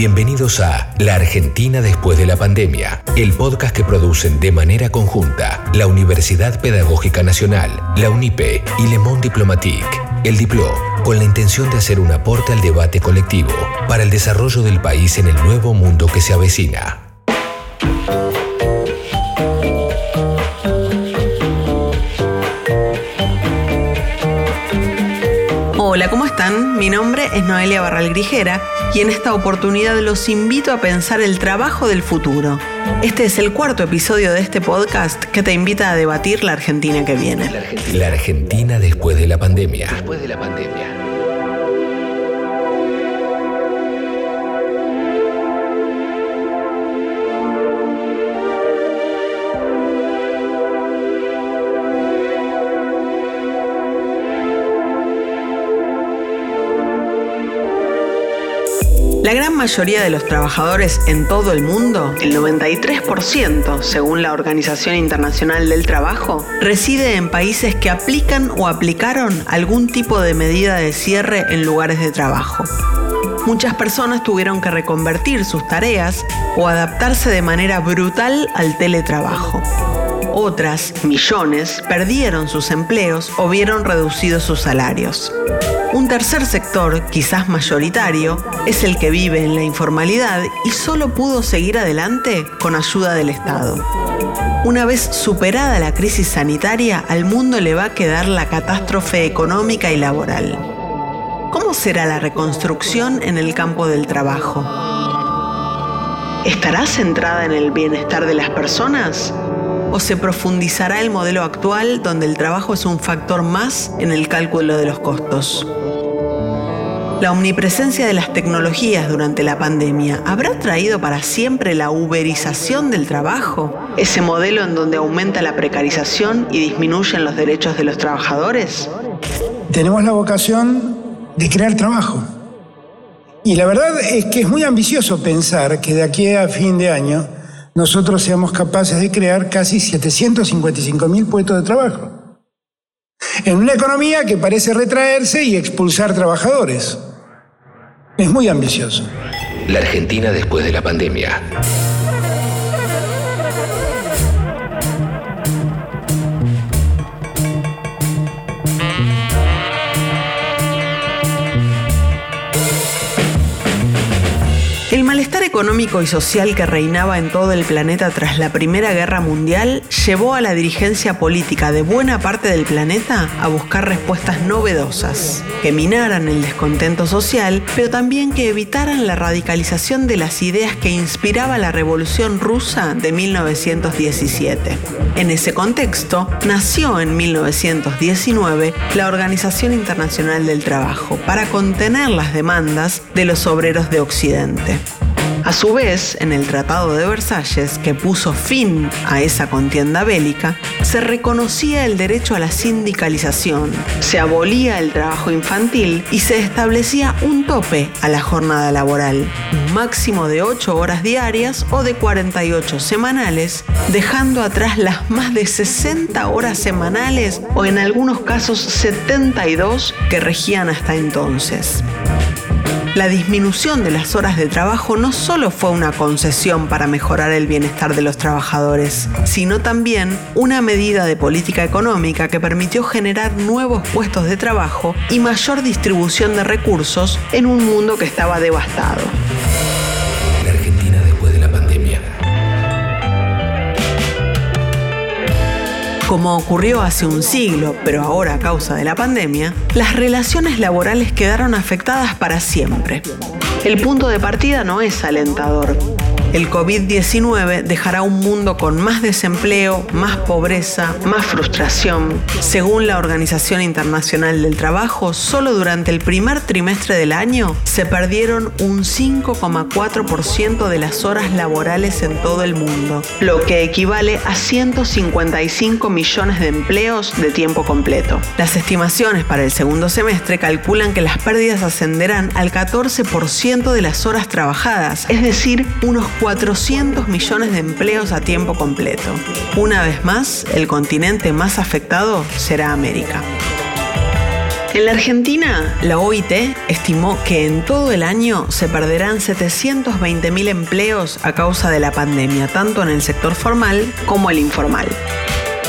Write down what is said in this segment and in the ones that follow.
Bienvenidos a La Argentina después de la pandemia, el podcast que producen de manera conjunta la Universidad Pedagógica Nacional, la UNIPE y Le Monde Diplomatique, el Diplo, con la intención de hacer un aporte al debate colectivo para el desarrollo del país en el nuevo mundo que se avecina. Hola, ¿cómo están? Mi nombre es Noelia Barral Grijera y en esta oportunidad los invito a pensar el trabajo del futuro. Este es el cuarto episodio de este podcast que te invita a debatir la Argentina que viene. La Argentina después de la pandemia. Después de la pandemia. Mayoría de los trabajadores en todo el mundo, el 93% según la Organización Internacional del Trabajo, reside en países que aplican o aplicaron algún tipo de medida de cierre en lugares de trabajo. Muchas personas tuvieron que reconvertir sus tareas o adaptarse de manera brutal al teletrabajo. Otras, millones, perdieron sus empleos o vieron reducidos sus salarios. Un tercer sector, quizás mayoritario, es el que vive en la informalidad y solo pudo seguir adelante con ayuda del Estado. Una vez superada la crisis sanitaria, al mundo le va a quedar la catástrofe económica y laboral. ¿Cómo será la reconstrucción en el campo del trabajo? ¿Estará centrada en el bienestar de las personas? ¿O se profundizará el modelo actual donde el trabajo es un factor más en el cálculo de los costos? La omnipresencia de las tecnologías durante la pandemia habrá traído para siempre la uberización del trabajo, ese modelo en donde aumenta la precarización y disminuyen los derechos de los trabajadores. Tenemos la vocación de crear trabajo. Y la verdad es que es muy ambicioso pensar que de aquí a fin de año nosotros seamos capaces de crear casi 755 mil puestos de trabajo. En una economía que parece retraerse y expulsar trabajadores. Es muy ambicioso. La Argentina después de la pandemia. Malestar económico y social que reinaba en todo el planeta tras la Primera Guerra Mundial llevó a la dirigencia política de buena parte del planeta a buscar respuestas novedosas, que minaran el descontento social, pero también que evitaran la radicalización de las ideas que inspiraba la Revolución Rusa de 1917. En ese contexto, nació en 1919 la Organización Internacional del Trabajo para contener las demandas de los obreros de Occidente. A su vez, en el Tratado de Versalles, que puso fin a esa contienda bélica, se reconocía el derecho a la sindicalización, se abolía el trabajo infantil y se establecía un tope a la jornada laboral, un máximo de 8 horas diarias o de 48 semanales, dejando atrás las más de 60 horas semanales o en algunos casos 72 que regían hasta entonces. La disminución de las horas de trabajo no solo fue una concesión para mejorar el bienestar de los trabajadores, sino también una medida de política económica que permitió generar nuevos puestos de trabajo y mayor distribución de recursos en un mundo que estaba devastado. Como ocurrió hace un siglo, pero ahora a causa de la pandemia, las relaciones laborales quedaron afectadas para siempre. El punto de partida no es alentador. El COVID-19 dejará un mundo con más desempleo, más pobreza, más frustración. Según la Organización Internacional del Trabajo, solo durante el primer trimestre del año se perdieron un 5,4% de las horas laborales en todo el mundo, lo que equivale a 155 millones de empleos de tiempo completo. Las estimaciones para el segundo semestre calculan que las pérdidas ascenderán al 14% de las horas trabajadas, es decir, unos 400 millones de empleos a tiempo completo. Una vez más, el continente más afectado será América. En la Argentina, la OIT estimó que en todo el año se perderán 720.000 empleos a causa de la pandemia, tanto en el sector formal como el informal.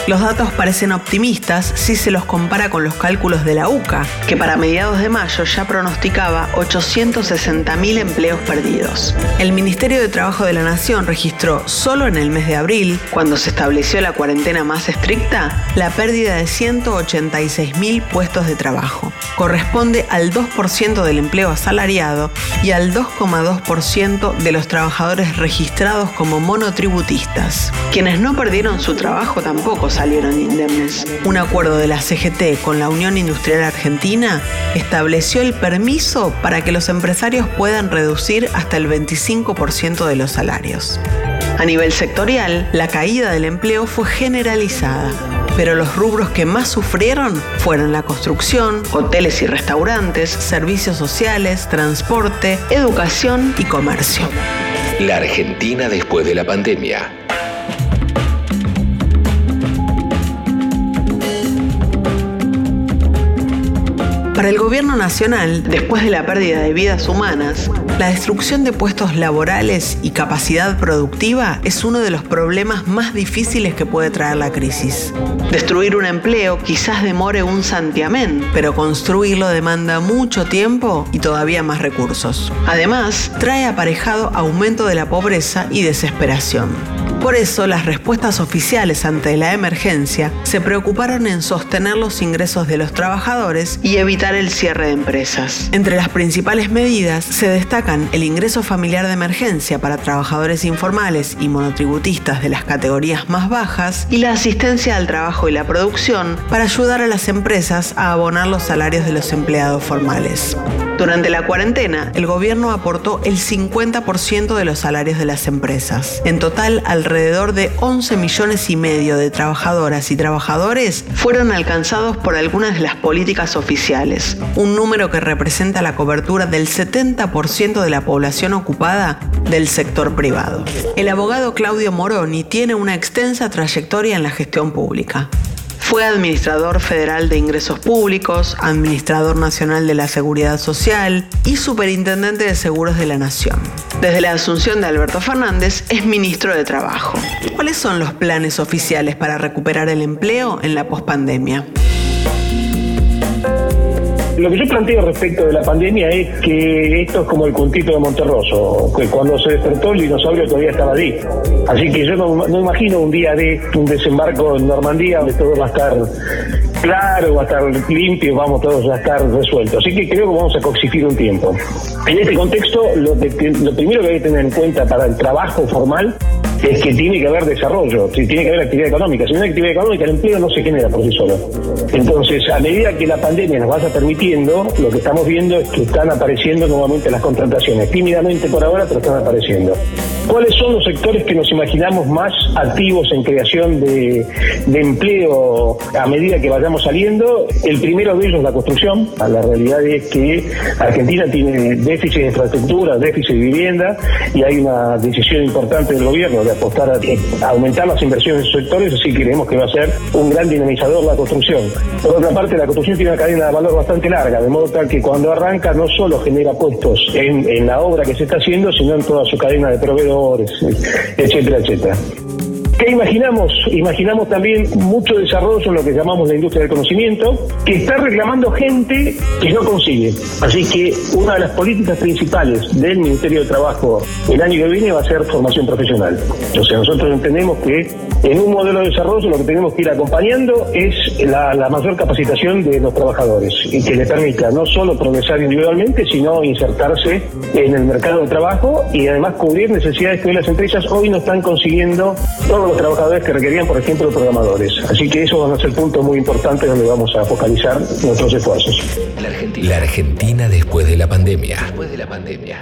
Los datos parecen optimistas si se los compara con los cálculos de la UCA, que para mediados de mayo ya pronosticaba 860.000 empleos perdidos. El Ministerio de Trabajo de la Nación registró solo en el mes de abril, cuando se estableció la cuarentena más estricta, la pérdida de 186.000 puestos de trabajo. Corresponde al 2% del empleo asalariado y al 2,2% de los trabajadores registrados como monotributistas. Quienes no perdieron su trabajo tampoco salieron indemnes. Un acuerdo de la CGT con la Unión Industrial Argentina estableció el permiso para que los empresarios puedan reducir hasta el 25% de los salarios. A nivel sectorial, la caída del empleo fue generalizada, pero los rubros que más sufrieron fueron la construcción, hoteles y restaurantes, servicios sociales, transporte, educación y comercio. La Argentina después de la pandemia. Para el gobierno nacional, después de la pérdida de vidas humanas, la destrucción de puestos laborales y capacidad productiva es uno de los problemas más difíciles que puede traer la crisis. Destruir un empleo quizás demore un santiamén, pero construirlo demanda mucho tiempo y todavía más recursos. Además, trae aparejado aumento de la pobreza y desesperación. Por eso, las respuestas oficiales ante la emergencia se preocuparon en sostener los ingresos de los trabajadores y evitar el cierre de empresas. Entre las principales medidas se destacan el ingreso familiar de emergencia para trabajadores informales y monotributistas de las categorías más bajas y la asistencia al trabajo y la producción para ayudar a las empresas a abonar los salarios de los empleados formales. Durante la cuarentena, el gobierno aportó el 50% de los salarios de las empresas. En total, alrededor de 11 millones y medio de trabajadoras y trabajadores fueron alcanzados por algunas de las políticas oficiales, un número que representa la cobertura del 70% de la población ocupada del sector privado. El abogado Claudio Moroni tiene una extensa trayectoria en la gestión pública. Fue administrador federal de ingresos públicos, administrador nacional de la seguridad social y superintendente de seguros de la nación. Desde la asunción de Alberto Fernández es ministro de Trabajo. ¿Cuáles son los planes oficiales para recuperar el empleo en la pospandemia? Lo que yo planteo respecto de la pandemia es que esto es como el puntito de Monterroso, que cuando se despertó el dinosaurio todavía estaba ahí. Así que yo no, imagino un día de un desembarco en Normandía donde todo va a estar claro, va a estar limpio, vamos todos a estar resueltos. Así que creo que vamos a coexistir un tiempo. En este contexto, lo primero que hay que tener en cuenta para el trabajo formal es que tiene que haber desarrollo, tiene que haber actividad económica. Si no hay actividad económica, el empleo no se genera por sí solo. Entonces, a medida que la pandemia nos vaya permitiendo, lo que estamos viendo es que están apareciendo nuevamente las contrataciones, tímidamente por ahora, pero están apareciendo. ¿Cuáles son los sectores que nos imaginamos más activos en creación de, empleo a medida que vayamos saliendo? El primero de ellos es la construcción. La realidad es que Argentina tiene déficit de infraestructura, déficit de vivienda y hay una decisión importante del gobierno apostar a, aumentar las inversiones en esos sectores, así que creemos que va a ser un gran dinamizador la construcción. Por otra parte, la construcción tiene una cadena de valor bastante larga, de modo tal que cuando arranca no solo genera puestos en, en la obra que se está haciendo, sino en toda su cadena de proveedores, etcétera, etcétera. ¿Qué imaginamos? Imaginamos también mucho desarrollo en lo que llamamos la industria del conocimiento, que está reclamando gente que no consigue. Así que una de las políticas principales del Ministerio de Trabajo el año que viene va a ser formación profesional. Sea, nosotros entendemos que en un modelo de desarrollo lo que tenemos que ir acompañando es la, mayor capacitación de los trabajadores y que le permita no solo progresar individualmente, sino insertarse en el mercado de trabajo y además cubrir necesidades que hoy las empresas hoy no están consiguiendo los trabajadores que requerían, por ejemplo, programadores. Así que eso van a ser puntos muy importantes donde vamos a focalizar nuestros esfuerzos. La Argentina, la Argentina después de la pandemia. Después de la pandemia.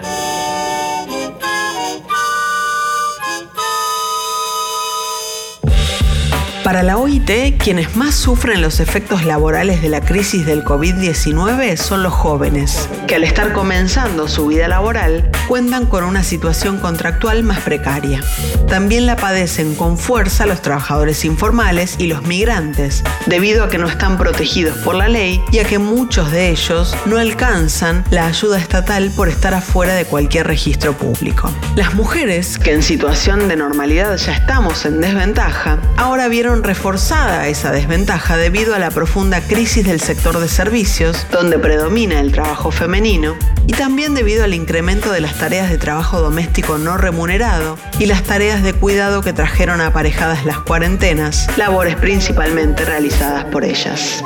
Para la OIT, quienes más sufren los efectos laborales de la crisis del COVID-19 son los jóvenes, que al estar comenzando su vida laboral cuentan con una situación contractual más precaria. También la padecen con fuerza los trabajadores informales y los migrantes, debido a que no están protegidos por la ley y a que muchos de ellos no alcanzan la ayuda estatal por estar afuera de cualquier registro público. Las mujeres, que en situación de normalidad ya estamos en desventaja, ahora vieron reforzada esa desventaja debido a la profunda crisis del sector de servicios, donde predomina el trabajo femenino, y también debido al incremento de las tareas de trabajo doméstico no remunerado y las tareas de cuidado que trajeron aparejadas las cuarentenas, labores principalmente realizadas por ellas.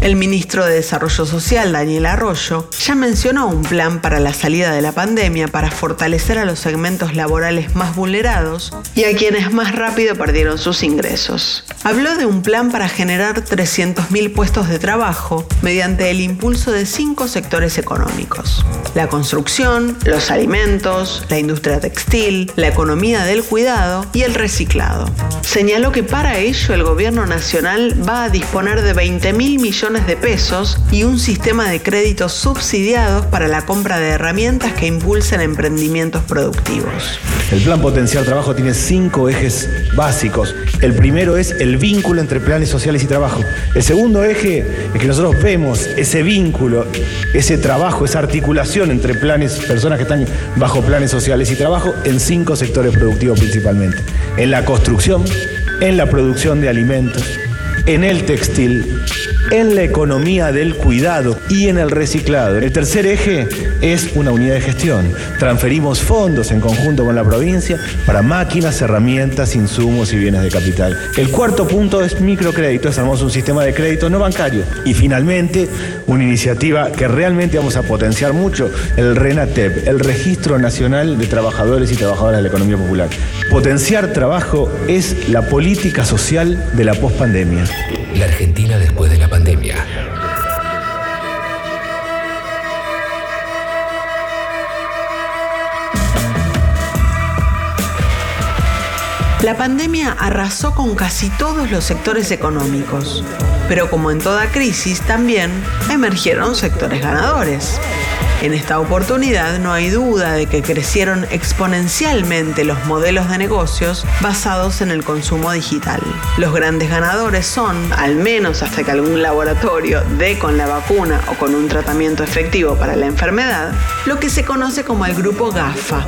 El ministro de Desarrollo Social, Daniel Arroyo, ya mencionó un plan para la salida de la pandemia para fortalecer a los segmentos laborales más vulnerados y a quienes más rápido perdieron sus ingresos. Habló de un plan para generar 300.000 puestos de trabajo mediante el impulso de cinco sectores económicos. La construcción, los alimentos, la industria textil, la economía del cuidado y el reciclado. Señaló que para ello el gobierno nacional va a disponer de 20.000 millones de pesos y un sistema de créditos subsidiados para la compra de herramientas que impulsen emprendimientos productivos. El plan Potencial Trabajo tiene cinco ejes básicos. El primero es el vínculo entre planes sociales y trabajo. El segundo eje es que nosotros vemos ese vínculo, ese trabajo, esa articulación entre planes, personas que están bajo planes sociales y trabajo en cinco sectores productivos principalmente. En la construcción, en la producción de alimentos, en el textil, en la economía del cuidado y en el reciclado. El tercer eje es una unidad de gestión. Transferimos fondos en conjunto con la provincia para máquinas, herramientas, insumos y bienes de capital. El cuarto punto es microcrédito. Hacemos un sistema de crédito no bancario. Y finalmente, una iniciativa que realmente vamos a potenciar mucho, el RENATEP, el Registro Nacional de Trabajadores y Trabajadoras de la Economía Popular. Potenciar trabajo es la política social de la pospandemia. La Argentina después de la pandemia. La pandemia arrasó con casi todos los sectores económicos, pero como en toda crisis también emergieron sectores ganadores. En esta oportunidad no hay duda de que crecieron exponencialmente los modelos de negocios basados en el consumo digital. Los grandes ganadores son, al menos hasta que algún laboratorio dé con la vacuna o con un tratamiento efectivo para la enfermedad, lo que se conoce como el grupo GAFA,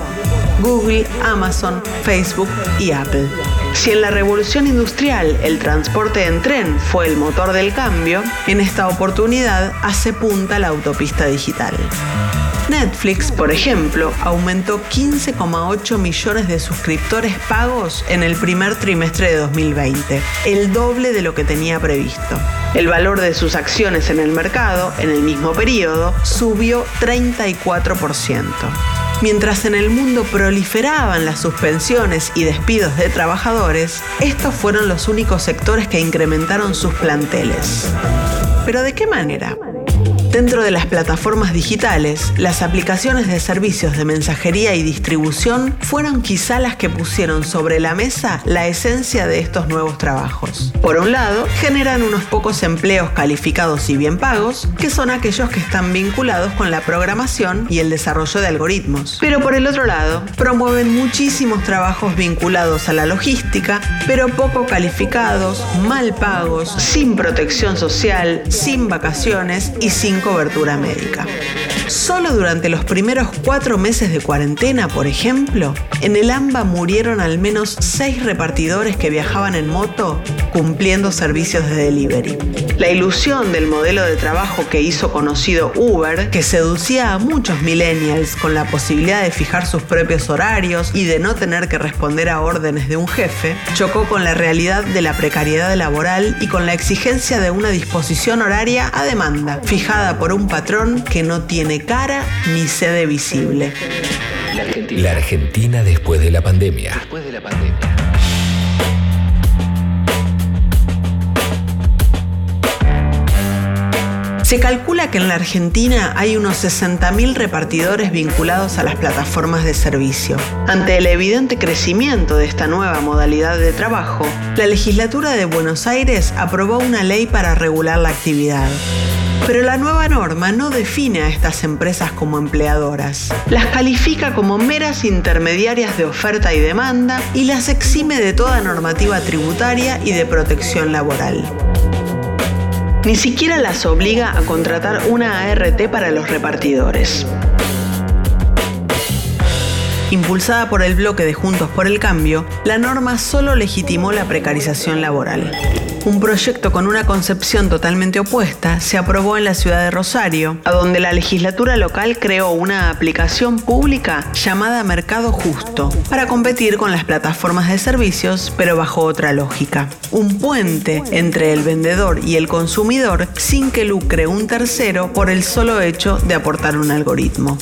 Google, Amazon, Facebook y Apple. Si en la revolución industrial el transporte en tren fue el motor del cambio, en esta oportunidad hace punta la autopista digital. Netflix, por ejemplo, aumentó 15,8 millones de suscriptores pagos en el primer trimestre de 2020, el doble de lo que tenía previsto. El valor de sus acciones en el mercado, en el mismo periodo, subió 34%. Mientras en el mundo proliferaban las suspensiones y despidos de trabajadores, estos fueron los únicos sectores que incrementaron sus planteles. ¿Pero de qué manera? Dentro de las plataformas digitales, las aplicaciones de servicios de mensajería y distribución fueron quizá las que pusieron sobre la mesa la esencia de estos nuevos trabajos. Por un lado, generan unos pocos empleos calificados y bien pagos, que son aquellos que están vinculados con la programación y el desarrollo de algoritmos. Pero por el otro lado, promueven muchísimos trabajos vinculados a la logística, pero poco calificados, mal pagos, sin protección social, sin vacaciones y sin cobertura médica. Solo durante los primeros cuatro meses de cuarentena, por ejemplo, en el AMBA murieron al menos seis repartidores que viajaban en moto cumpliendo servicios de delivery. La ilusión del modelo de trabajo que hizo conocido Uber, que seducía a muchos millennials con la posibilidad de fijar sus propios horarios y de no tener que responder a órdenes de un jefe, chocó con la realidad de la precariedad laboral y con la exigencia de una disposición horaria a demanda, fijada por un patrón que no tiene cara ni sede visible. La Argentina después de la pandemia. Después de la pandemia. Se calcula que en la Argentina hay unos 60.000 repartidores vinculados a las plataformas de servicio. Ante el evidente crecimiento de esta nueva modalidad de trabajo, la legislatura de Buenos Aires aprobó una ley para regular la actividad. Pero la nueva norma no define a estas empresas como empleadoras. Las califica como meras intermediarias de oferta y demanda y las exime de toda normativa tributaria y de protección laboral. Ni siquiera las obliga a contratar una ART para los repartidores. Impulsada por el bloque de Juntos por el Cambio, la norma solo legitimó la precarización laboral. Un proyecto con una concepción totalmente opuesta se aprobó en la ciudad de Rosario, a donde la legislatura local creó una aplicación pública llamada Mercado Justo para competir con las plataformas de servicios, pero bajo otra lógica. Un puente entre el vendedor y el consumidor sin que lucre un tercero por el solo hecho de aportar un algoritmo.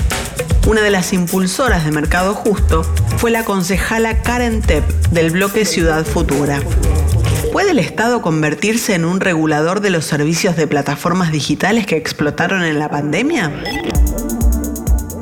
Una de las impulsoras de Mercado Justo fue la concejala Karen Tepp del bloque Ciudad Futura. ¿Puede el Estado convertirse en un regulador de los servicios de plataformas digitales que explotaron en la pandemia?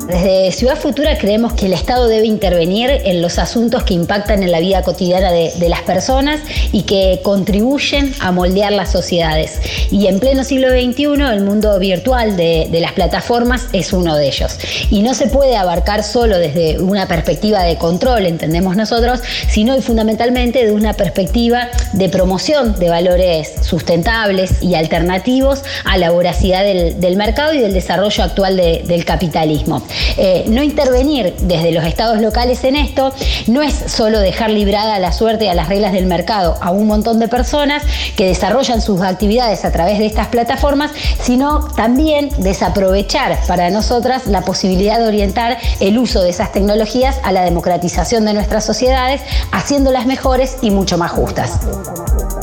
Desde Ciudad Futura creemos que el Estado debe intervenir en los asuntos que impactan en la vida cotidiana de, las personas y que contribuyen a moldear las sociedades. Y en pleno siglo XXI el mundo virtual de, las plataformas es uno de ellos. Y no se puede abarcar solo desde una perspectiva de control, entendemos nosotros, sino fundamentalmente de una perspectiva de promoción de valores sustentables y alternativos a la voracidad del, mercado y del desarrollo actual del capitalismo. Eh, no intervenir desde los estados locales en esto no es solo dejar librada la suerte y a las reglas del mercado a un montón de personas que desarrollan sus actividades a través de estas plataformas, sino también desaprovechar para nosotras la posibilidad de orientar el uso de esas tecnologías a la democratización de nuestras sociedades, haciéndolas mejores y mucho más justas.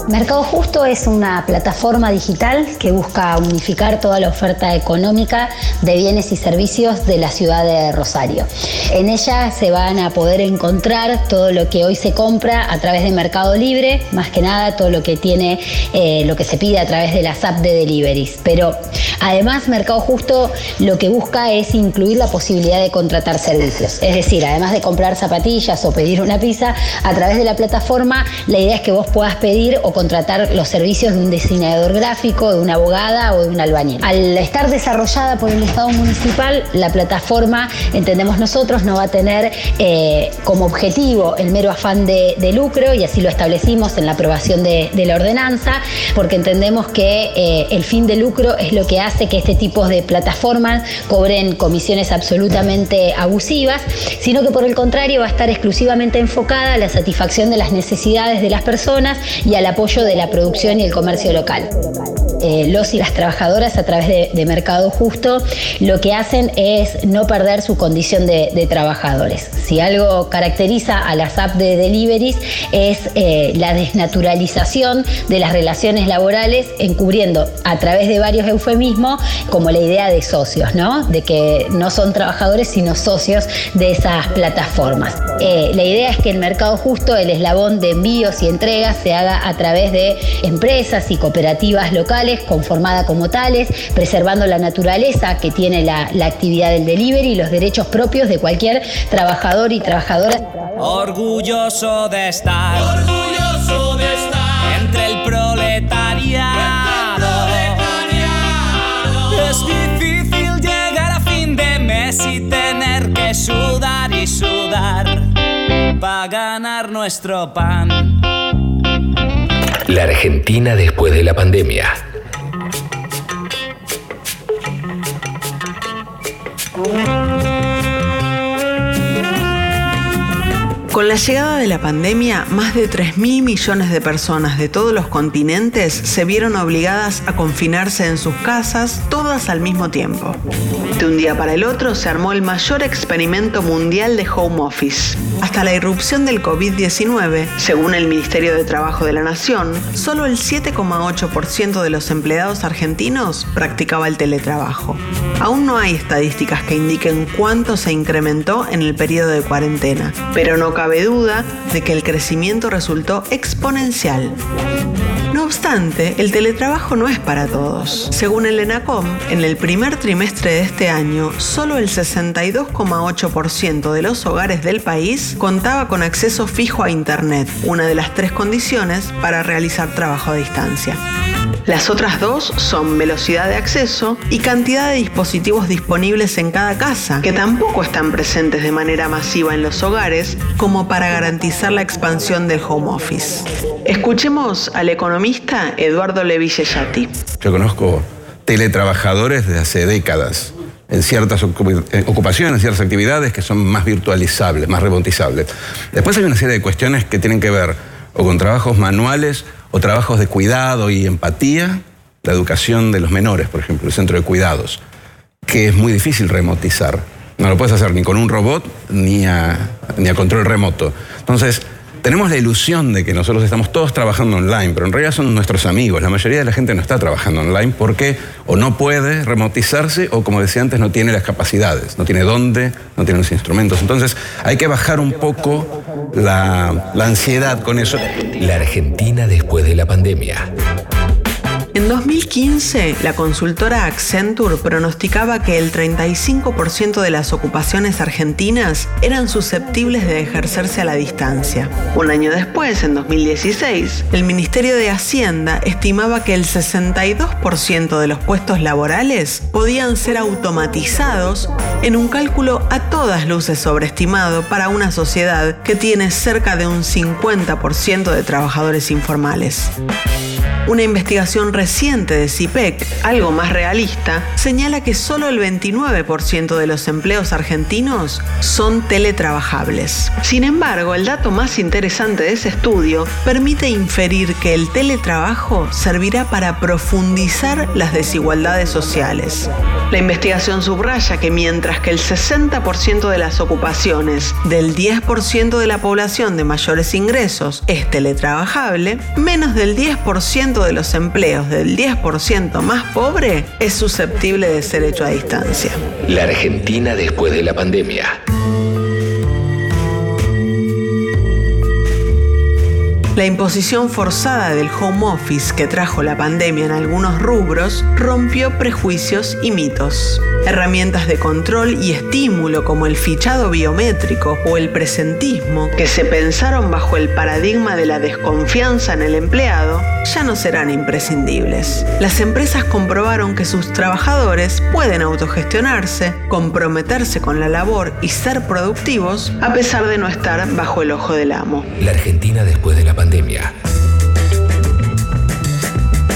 Mercado Justo es una plataforma digital que busca unificar toda la oferta económica de bienes y servicios de la ciudad de Rosario. En ella se van a poder encontrar todo lo que hoy se compra a través de Mercado Libre, más que nada todo lo que tiene, eh, lo que se pide a través de las apps de deliveries. Pero además Mercado Justo lo que busca es incluir la posibilidad de contratar servicios. Es decir, además de comprar zapatillas o pedir una pizza, a través de la plataforma la idea es que vos puedas pedir o contratar los servicios de un diseñador gráfico, de una abogada o de un albañil. Al estar desarrollada por el Estado municipal, la plataforma, entendemos nosotros, no va a tener eh, como objetivo el mero afán de, lucro y así lo establecimos en la aprobación de, la ordenanza, porque entendemos que eh, el fin de lucro es lo que hace que este tipo de plataformas cobren comisiones absolutamente abusivas, sino que por el contrario va a estar exclusivamente enfocada a la satisfacción de las necesidades de las personas y al apoyo de la producción y el comercio local. Eh, los y las trabajadoras a través de, Mercado Justo lo que hacen es no perder su condición de, trabajadores. Si algo caracteriza a las apps de deliveries es eh, la desnaturalización de las relaciones laborales encubriendo a través de varios eufemismos como la idea de socios, ¿no? De que no son trabajadores sino socios de esas plataformas. Eh, la idea es que el Mercado Justo, el eslabón de envíos y entregas, se haga a través de empresas y cooperativas locales conformadas como tales, preservando la naturaleza que tiene la, actividad del delivery y los derechos propios de cualquier trabajador y trabajadora. Orgulloso de estar, orgulloso de estar entre el proletariado. Es difícil llegar a fin de mes y tener que sudar y sudar para ganar nuestro pan. La Argentina después de la pandemia. Bye. Con la llegada de la pandemia, más de 3.000 millones de personas de todos los continentes se vieron obligadas a confinarse en sus casas, todas al mismo tiempo. De un día para el otro se armó el mayor experimento mundial de home office. Hasta la irrupción del COVID-19, según el Ministerio de Trabajo de la Nación, solo el 7,8% de los empleados argentinos practicaba el teletrabajo. Aún no hay estadísticas que indiquen cuánto se incrementó en el periodo de cuarentena, pero no cabe duda de que el crecimiento resultó exponencial. No obstante, el teletrabajo no es para todos. Según el ENACOM, en el primer trimestre de este año, solo el 62,8% de los hogares del país contaba con acceso fijo a Internet, una de las tres condiciones para realizar trabajo a distancia. Las otras dos son velocidad de acceso y cantidad de dispositivos disponibles en cada casa, que tampoco están presentes de manera masiva en los hogares como para garantizar la expansión del home office. Escuchemos al economista Eduardo Levillellati. Yo conozco teletrabajadores de hace décadas en ciertas eh, ocupaciones, en ciertas actividades que son más virtualizables, más remontizables. Después hay una serie de cuestiones que tienen que ver o con trabajos manuales o trabajos de cuidado y empatía, la educación de los menores, por ejemplo, el centro de cuidados, que es muy difícil remotizar. No lo puedes hacer ni con un robot ni a, ni a control remoto. Entonces, tenemos la ilusión de que nosotros estamos todos trabajando online, pero en realidad son nuestros amigos. La mayoría de la gente no está trabajando online porque o no puede remotizarse o, como decía antes, no tiene las capacidades, no tiene dónde, no tiene los instrumentos. Entonces hay que bajar un poco la, ansiedad con eso. La Argentina después de la pandemia. En 2015, la consultora Accenture pronosticaba que el 35% de las ocupaciones argentinas eran susceptibles de ejercerse a la distancia. Un año después, en 2016, el Ministerio de Hacienda estimaba que el 62% de los puestos laborales podían ser automatizados en un cálculo a todas luces sobreestimado para una sociedad que tiene cerca de un 50% de trabajadores informales. Una investigación reciente de CIPEC, algo más realista, señala que solo el 29% de los empleos argentinos son teletrabajables. Sin embargo, el dato más interesante de ese estudio permite inferir que el teletrabajo servirá para profundizar las desigualdades sociales. La investigación subraya que mientras que el 60% de las ocupaciones del 10% de la población de mayores ingresos es teletrabajable, menos del 10% de los empleos del 10% más pobre es susceptible de ser hecho a distancia. La Argentina después de la pandemia. La imposición forzada del home office que trajo la pandemia en algunos rubros rompió prejuicios y mitos. Herramientas de control y estímulo como el fichado biométrico o el presentismo, que se pensaron bajo el paradigma de la desconfianza en el empleado, ya no serán imprescindibles. Las empresas comprobaron que sus trabajadores pueden autogestionarse, comprometerse con la labor y ser productivos a pesar de no estar bajo el ojo del amo. La Argentina después de la pandemia. pandemia.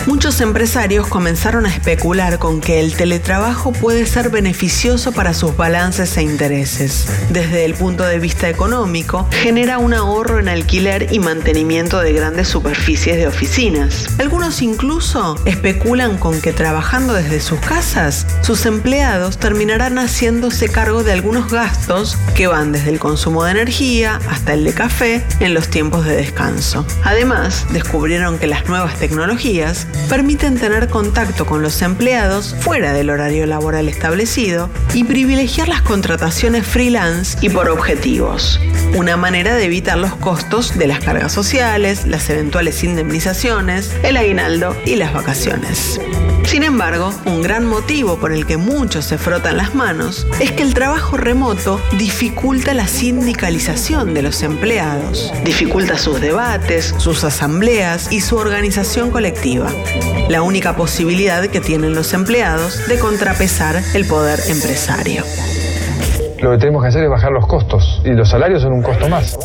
Muchos empresarios comenzaron a especular con que el teletrabajo puede ser beneficioso para sus balances e intereses. Desde el punto de vista económico, genera un ahorro en alquiler y mantenimiento de grandes superficies de oficinas. Algunos incluso especulan con que trabajando desde sus casas, sus empleados terminarán haciéndose cargo de algunos gastos que van desde el consumo de energía hasta el de café en los tiempos de descanso. Además, descubrieron que las nuevas tecnologías permiten tener contacto con los empleados fuera del horario laboral establecido y privilegiar las contrataciones freelance y por objetivos. Una manera de evitar los costos de las cargas sociales, las eventuales indemnizaciones, el aguinaldo y las vacaciones. Sin embargo, un gran motivo por el que muchos se frotan las manos es que el trabajo remoto dificulta la sindicalización de los empleados, dificulta sus debates, sus asambleas y su organización colectiva. La única posibilidad que tienen los empleados de contrapesar el poder empresario. Lo que tenemos que hacer es bajar los costos y los salarios son un costo más.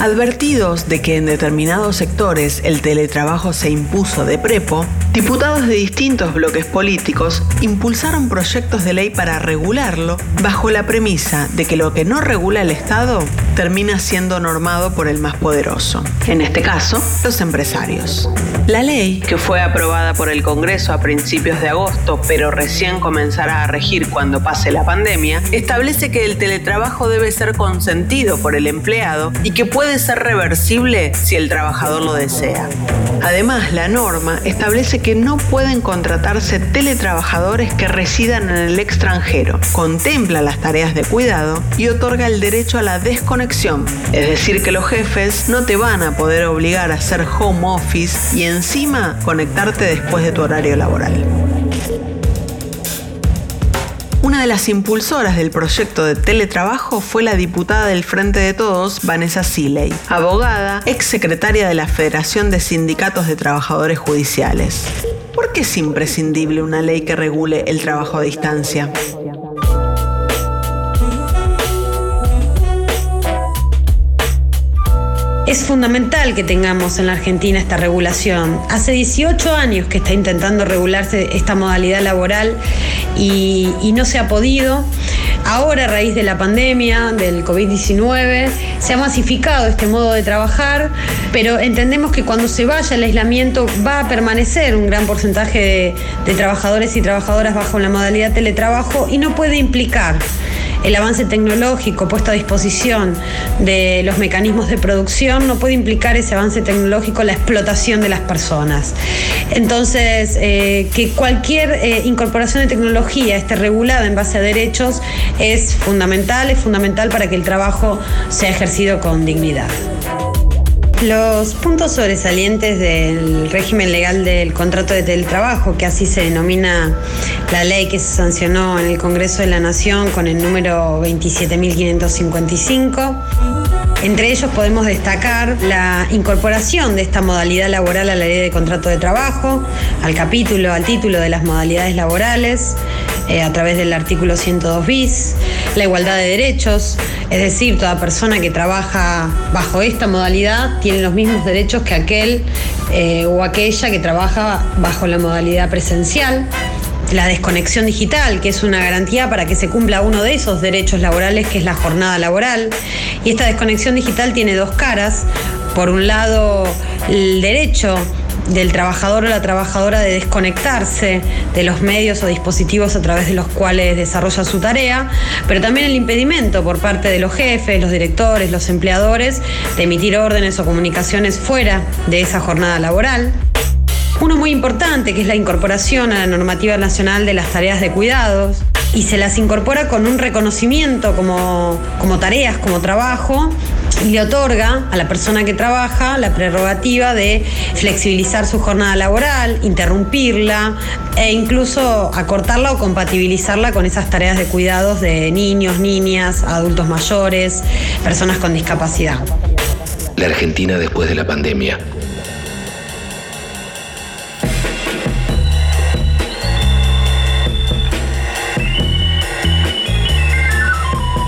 Advertidos de que en determinados sectores el teletrabajo se impuso de prepo, diputados de distintos bloques políticos impulsaron proyectos de ley para regularlo bajo la premisa de que lo que no regula el Estado termina siendo normado por el más poderoso, en este caso, los empresarios. La ley, que fue aprobada por el Congreso a principios de agosto, pero recién comenzará a regir cuando pase la pandemia, establece que el teletrabajo debe ser consentido por el empleado y que puede ser reversible si el trabajador lo desea. Además, la norma establece que no pueden contratarse teletrabajadores que residan en el extranjero, contempla las tareas de cuidado y otorga el derecho a la desconexión es decir, que los jefes no te van a poder obligar a hacer home office y encima conectarte después de tu horario laboral. Una de las impulsoras del proyecto de teletrabajo fue la diputada del Frente de Todos, Vanessa Siley, abogada, ex secretaria de la Federación de Sindicatos de Trabajadores Judiciales. ¿Por qué es imprescindible una ley que regule el trabajo a distancia? Es fundamental que tengamos en la Argentina esta regulación. Hace 18 años que está intentando regularse esta modalidad laboral y, no se ha podido. Ahora, a raíz de la pandemia, del COVID-19, se ha masificado este modo de trabajar, pero entendemos que cuando se vaya el aislamiento va a permanecer un gran porcentaje de, de trabajadores y trabajadoras bajo la modalidad teletrabajo y no puede implicar el avance tecnológico puesto a disposición de los mecanismos de producción no puede implicar ese avance tecnológico la explotación de las personas. Entonces, eh, que cualquier eh, incorporación de tecnología esté regulada en base a derechos es fundamental, es fundamental para que el trabajo sea ejercido con dignidad. Los puntos sobresalientes del régimen legal del contrato de teletrabajo, que así se denomina la ley que se sancionó en el Congreso de la Nación con el número 27.555, entre ellos podemos destacar la incorporación de esta modalidad laboral a la ley de contrato de trabajo, al capítulo, al título de las modalidades laborales, eh, a través del artículo 102 bis, la igualdad de derechos, es decir, toda persona que trabaja bajo esta modalidad tiene los mismos derechos que aquel eh, o aquella que trabaja bajo la modalidad presencial la desconexión digital, que es una garantía para que se cumpla uno de esos derechos laborales, que es la jornada laboral. Y esta desconexión digital tiene dos caras. Por un lado, el derecho del trabajador o la trabajadora de desconectarse de los medios o dispositivos a través de los cuales desarrolla su tarea, pero también el impedimento por parte de los jefes, los directores, los empleadores de emitir órdenes o comunicaciones fuera de esa jornada laboral. Uno muy importante, que es la incorporación a la normativa nacional de las tareas de cuidados, y se las incorpora con un reconocimiento como, como tareas, como trabajo, y le otorga a la persona que trabaja la prerrogativa de flexibilizar su jornada laboral, interrumpirla e incluso acortarla o compatibilizarla con esas tareas de cuidados de niños, niñas, adultos mayores, personas con discapacidad. La Argentina después de la pandemia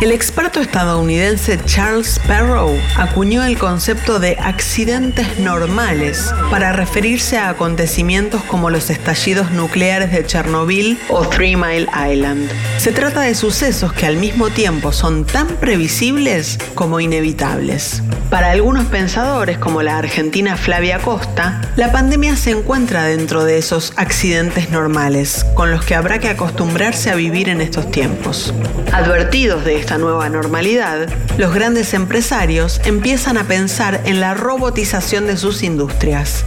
El experto estadounidense Charles Sparrow acuñó el concepto de accidentes normales para referirse a acontecimientos como los estallidos nucleares de Chernobyl o Three Mile Island. Se trata de sucesos que al mismo tiempo son tan previsibles como inevitables. Para algunos pensadores, como la argentina Flavia Costa, la pandemia se encuentra dentro de esos accidentes normales, con los que habrá que acostumbrarse a vivir en estos tiempos. Advertidos de esta nueva normalidad, los grandes empresarios empiezan a pensar en la robotización de sus industrias.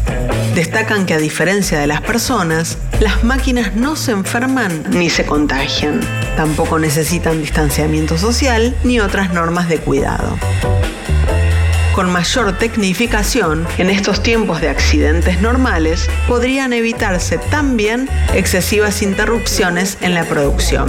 Destacan que a diferencia de las personas, las máquinas no se enferman ni se contagian. Tampoco necesitan distanciamiento social ni otras normas de cuidado con mayor tecnificación, en estos tiempos de accidentes normales, podrían evitarse también excesivas interrupciones en la producción.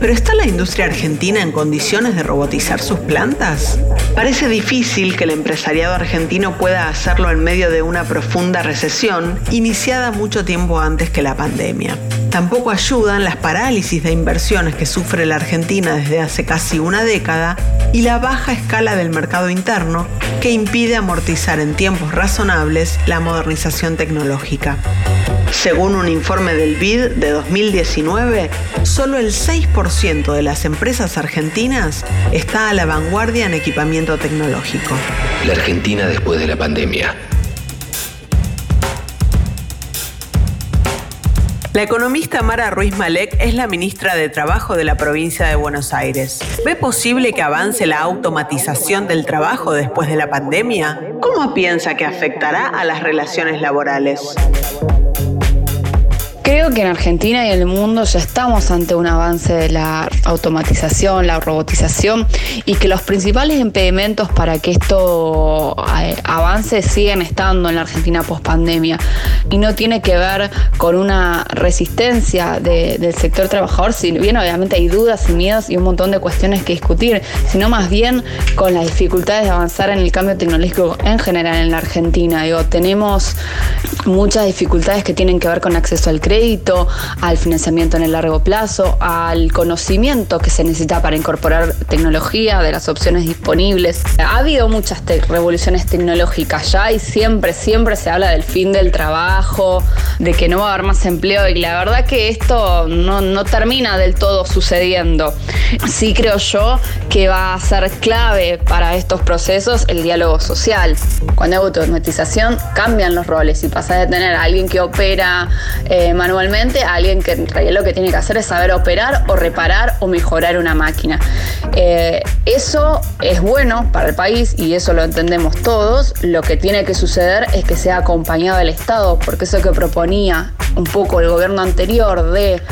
¿Pero está la industria argentina en condiciones de robotizar sus plantas? Parece difícil que el empresariado argentino pueda hacerlo en medio de una profunda recesión iniciada mucho tiempo antes que la pandemia. Tampoco ayudan las parálisis de inversiones que sufre la Argentina desde hace casi una década y la baja escala del mercado interno que impide amortizar en tiempos razonables la modernización tecnológica. Según un informe del BID de 2019, solo el 6% de las empresas argentinas está a la vanguardia en equipamiento tecnológico. La Argentina después de la pandemia. La economista Mara Ruiz Malek es la ministra de Trabajo de la provincia de Buenos Aires. ¿Ve posible que avance la automatización del trabajo después de la pandemia? ¿Cómo piensa que afectará a las relaciones laborales? Creo que en Argentina y en el mundo ya estamos ante un avance de la automatización, la robotización y que los principales impedimentos para que esto eh, avance siguen estando en la Argentina post pandemia y no tiene que ver con una resistencia del sector trabajador, si bien obviamente hay dudas y miedos y un montón de cuestiones que discutir, sino más bien con las dificultades de avanzar en el cambio tecnológico en general en la Argentina. Digo, tenemos muchas dificultades que tienen que ver con acceso al crédito, al financiamiento en el largo plazo, al conocimiento que se necesita para incorporar tecnología, de las opciones disponibles. Ha habido muchas revoluciones tecnológicas ya y siempre, siempre se habla del fin del trabajo, de que no va a haber más empleo y la verdad que esto no, no termina del todo sucediendo. Sí creo yo que va a ser clave para estos procesos el diálogo social. Cuando hay automatización cambian los roles y pasa de tener a alguien que opera eh, manualmente alguien que en realidad lo que tiene que hacer es saber operar o reparar o mejorar una máquina. Eh, eso es bueno para el país y eso lo entendemos todos. Lo que tiene que suceder es que sea acompañado del Estado, porque eso que proponía un poco el gobierno anterior de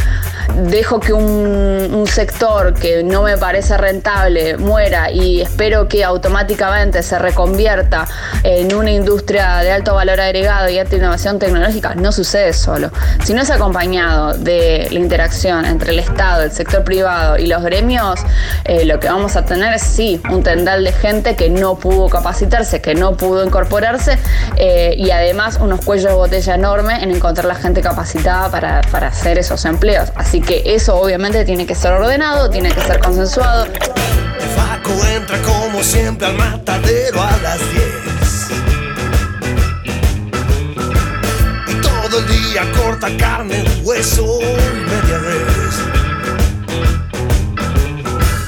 dejo que un, sector que no me parece rentable muera y espero que automáticamente se reconvierta en una industria de alto valor agregado y alta innovación tecnológica, no sucede solo. Si no es acompañado de la interacción entre el Estado, el sector privado y los gremios, eh, lo que vamos a tener es sí un tendal de gente que no pudo capacitarse, que no pudo incorporarse eh, y además unos cuellos de botella enormes en encontrar la gente capacitada para, para hacer esos empleos. Así que eso obviamente tiene que ser ordenado, tiene que ser consensuado. Faco entra como siempre al matadero a las 10. Y todo el día corta carne, hueso y media res.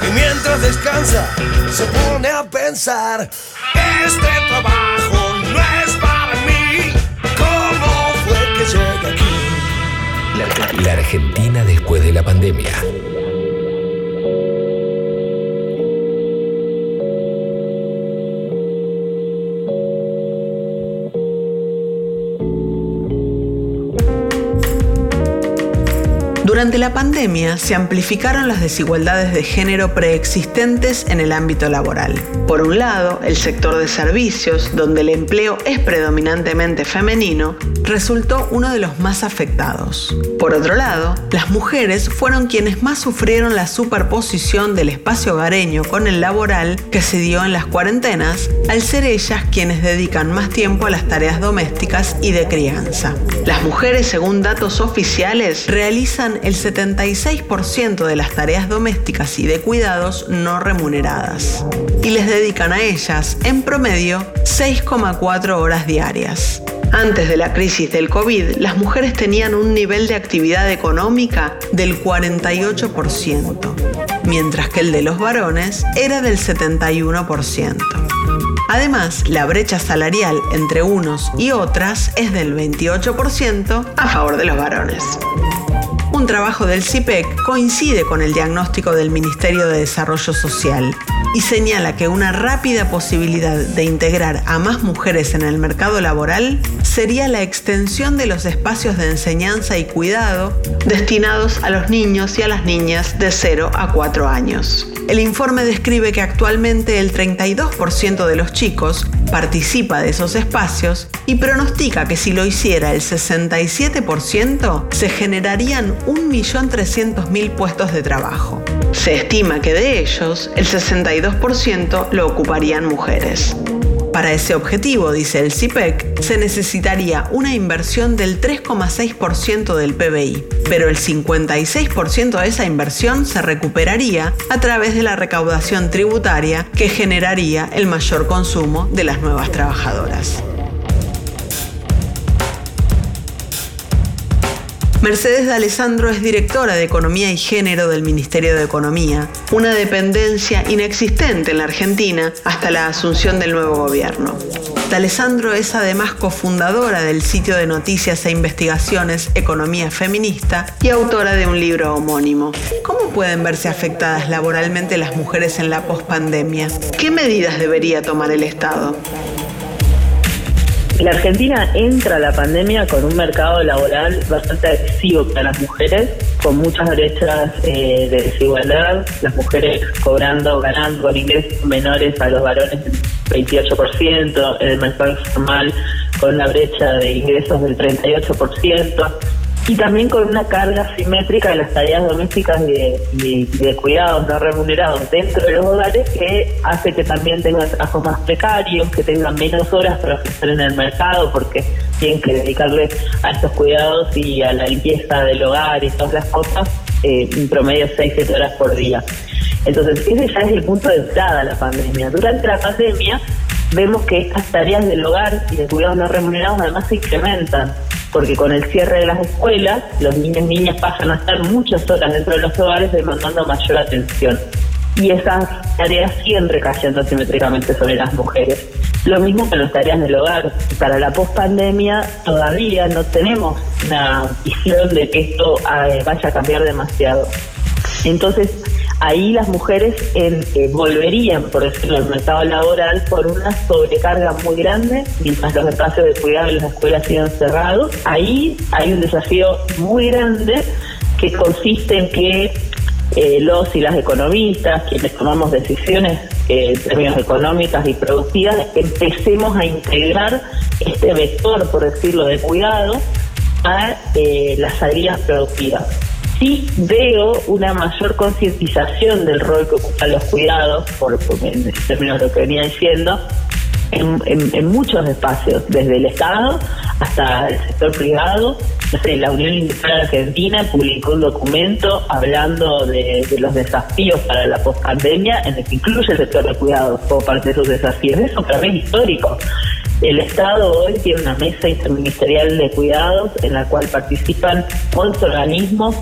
Y mientras descansa, se pone a pensar, este trabajo no es para mí. ¿Cómo fue que llegué aquí? La Argentina después de la pandemia. Durante la pandemia se amplificaron las desigualdades de género preexistentes en el ámbito laboral. Por un lado, el sector de servicios, donde el empleo es predominantemente femenino, resultó uno de los más afectados. Por otro lado, las mujeres fueron quienes más sufrieron la superposición del espacio hogareño con el laboral que se dio en las cuarentenas, al ser ellas quienes dedican más tiempo a las tareas domésticas y de crianza. Las mujeres, según datos oficiales, realizan el 76% de las tareas domésticas y de cuidados no remuneradas. Y les dedican a ellas, en promedio, 6,4 horas diarias. Antes de la crisis del COVID, las mujeres tenían un nivel de actividad económica del 48%, mientras que el de los varones era del 71%. Además, la brecha salarial entre unos y otras es del 28% a favor de los varones. Un trabajo del CIPEC coincide con el diagnóstico del Ministerio de Desarrollo Social y señala que una rápida posibilidad de integrar a más mujeres en el mercado laboral sería la extensión de los espacios de enseñanza y cuidado destinados a los niños y a las niñas de 0 a 4 años. El informe describe que actualmente el 32% de los chicos participa de esos espacios y pronostica que si lo hiciera el 67% se generarían 1.300.000 puestos de trabajo. Se estima que de ellos el 62% lo ocuparían mujeres. Para ese objetivo, dice el CIPEC, se necesitaría una inversión del 3,6% del PBI, pero el 56% de esa inversión se recuperaría a través de la recaudación tributaria que generaría el mayor consumo de las nuevas trabajadoras. Mercedes de es directora de Economía y Género del Ministerio de Economía, una dependencia inexistente en la Argentina hasta la asunción del nuevo gobierno. De es además cofundadora del sitio de noticias e investigaciones Economía Feminista y autora de un libro homónimo. ¿Cómo pueden verse afectadas laboralmente las mujeres en la pospandemia? ¿Qué medidas debería tomar el Estado? La Argentina entra a la pandemia con un mercado laboral bastante agresivo para las mujeres, con muchas brechas eh, de desigualdad, las mujeres cobrando, ganando con ingresos menores a los varones del 28%, en el mercado informal con una brecha de ingresos del 38% y también con una carga simétrica de las tareas domésticas y de, cuidados no remunerados dentro de los hogares que hace que también tengan trabajos más precarios, que tengan menos horas para ofrecer en el mercado porque tienen que dedicarle a estos cuidados y a la limpieza del hogar y todas las cosas eh, en promedio 6-7 horas por día. Entonces, ese ya es el punto de entrada a la pandemia. Durante la pandemia vemos que estas tareas del hogar y de cuidados no remunerados además se incrementan porque con el cierre de las escuelas, los niños y niñas pasan a estar muchas horas dentro de los hogares demandando mayor atención. Y esas tareas siguen recayendo asimétricamente sobre las mujeres. Lo mismo con las tareas del hogar. Para la pospandemia todavía no tenemos una visión de que esto eh, vaya a cambiar demasiado. Entonces, ahí las mujeres eh, volverían, por decirlo, al mercado laboral por una sobrecarga muy grande, mientras los espacios de cuidado en las escuelas siguen cerrados. Ahí hay un desafío muy grande que consiste en que eh, los y las economistas, quienes tomamos decisiones eh, en términos económicas y productivas, empecemos a integrar este vector, por decirlo, de cuidado a las salidas productivas sí veo una mayor concientización del rol que ocupan los cuidados, por, en términos de lo que venía diciendo, en, muchos espacios, desde el Estado hasta el sector privado. No sé, la Unión Industrial Argentina publicó un documento hablando de, los desafíos para la pospandemia, en el que incluye el sector de cuidados como parte de esos desafíos. Eso para mí es histórico. El Estado hoy tiene una mesa interministerial de cuidados en la cual participan 11 organismos.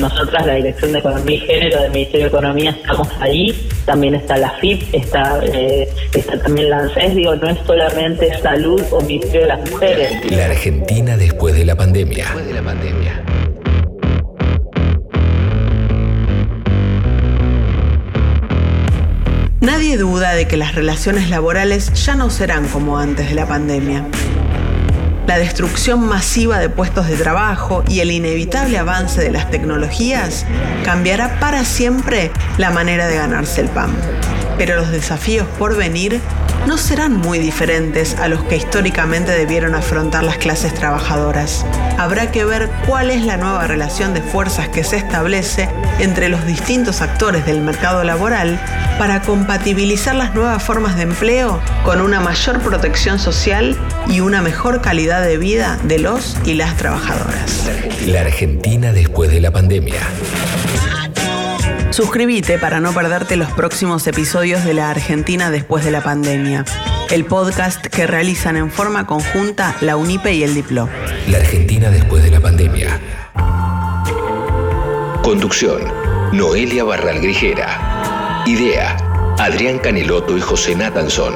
Nosotras, la Dirección de Economía y Género del Ministerio de Economía, estamos ahí. También está la FIP, está, eh, está también la ANSES. Digo, no es solamente salud o Ministerio de las Mujeres. La Argentina después de la pandemia. Después de la pandemia. Nadie duda de que las relaciones laborales ya no serán como antes de la pandemia. La destrucción masiva de puestos de trabajo y el inevitable avance de las tecnologías cambiará para siempre la manera de ganarse el pan. Pero los desafíos por venir no serán muy diferentes a los que históricamente debieron afrontar las clases trabajadoras. Habrá que ver cuál es la nueva relación de fuerzas que se establece entre los distintos actores del mercado laboral para compatibilizar las nuevas formas de empleo con una mayor protección social y una mejor calidad de vida de los y las trabajadoras. La Argentina después de la pandemia. Suscríbete para no perderte los próximos episodios de La Argentina después de la pandemia, el podcast que realizan en forma conjunta la UNIPE y el Diplo. La Argentina después de la pandemia. Conducción, Noelia Barral Grijera. Idea, Adrián Caneloto y José Natanson.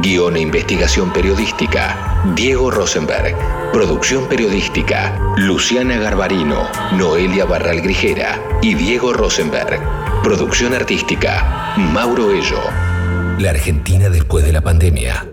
Guión e investigación periodística, Diego Rosenberg. Producción periodística, Luciana Garbarino, Noelia Barral Grijera y Diego Rosenberg. Producción artística, Mauro Ello. La Argentina después de la pandemia.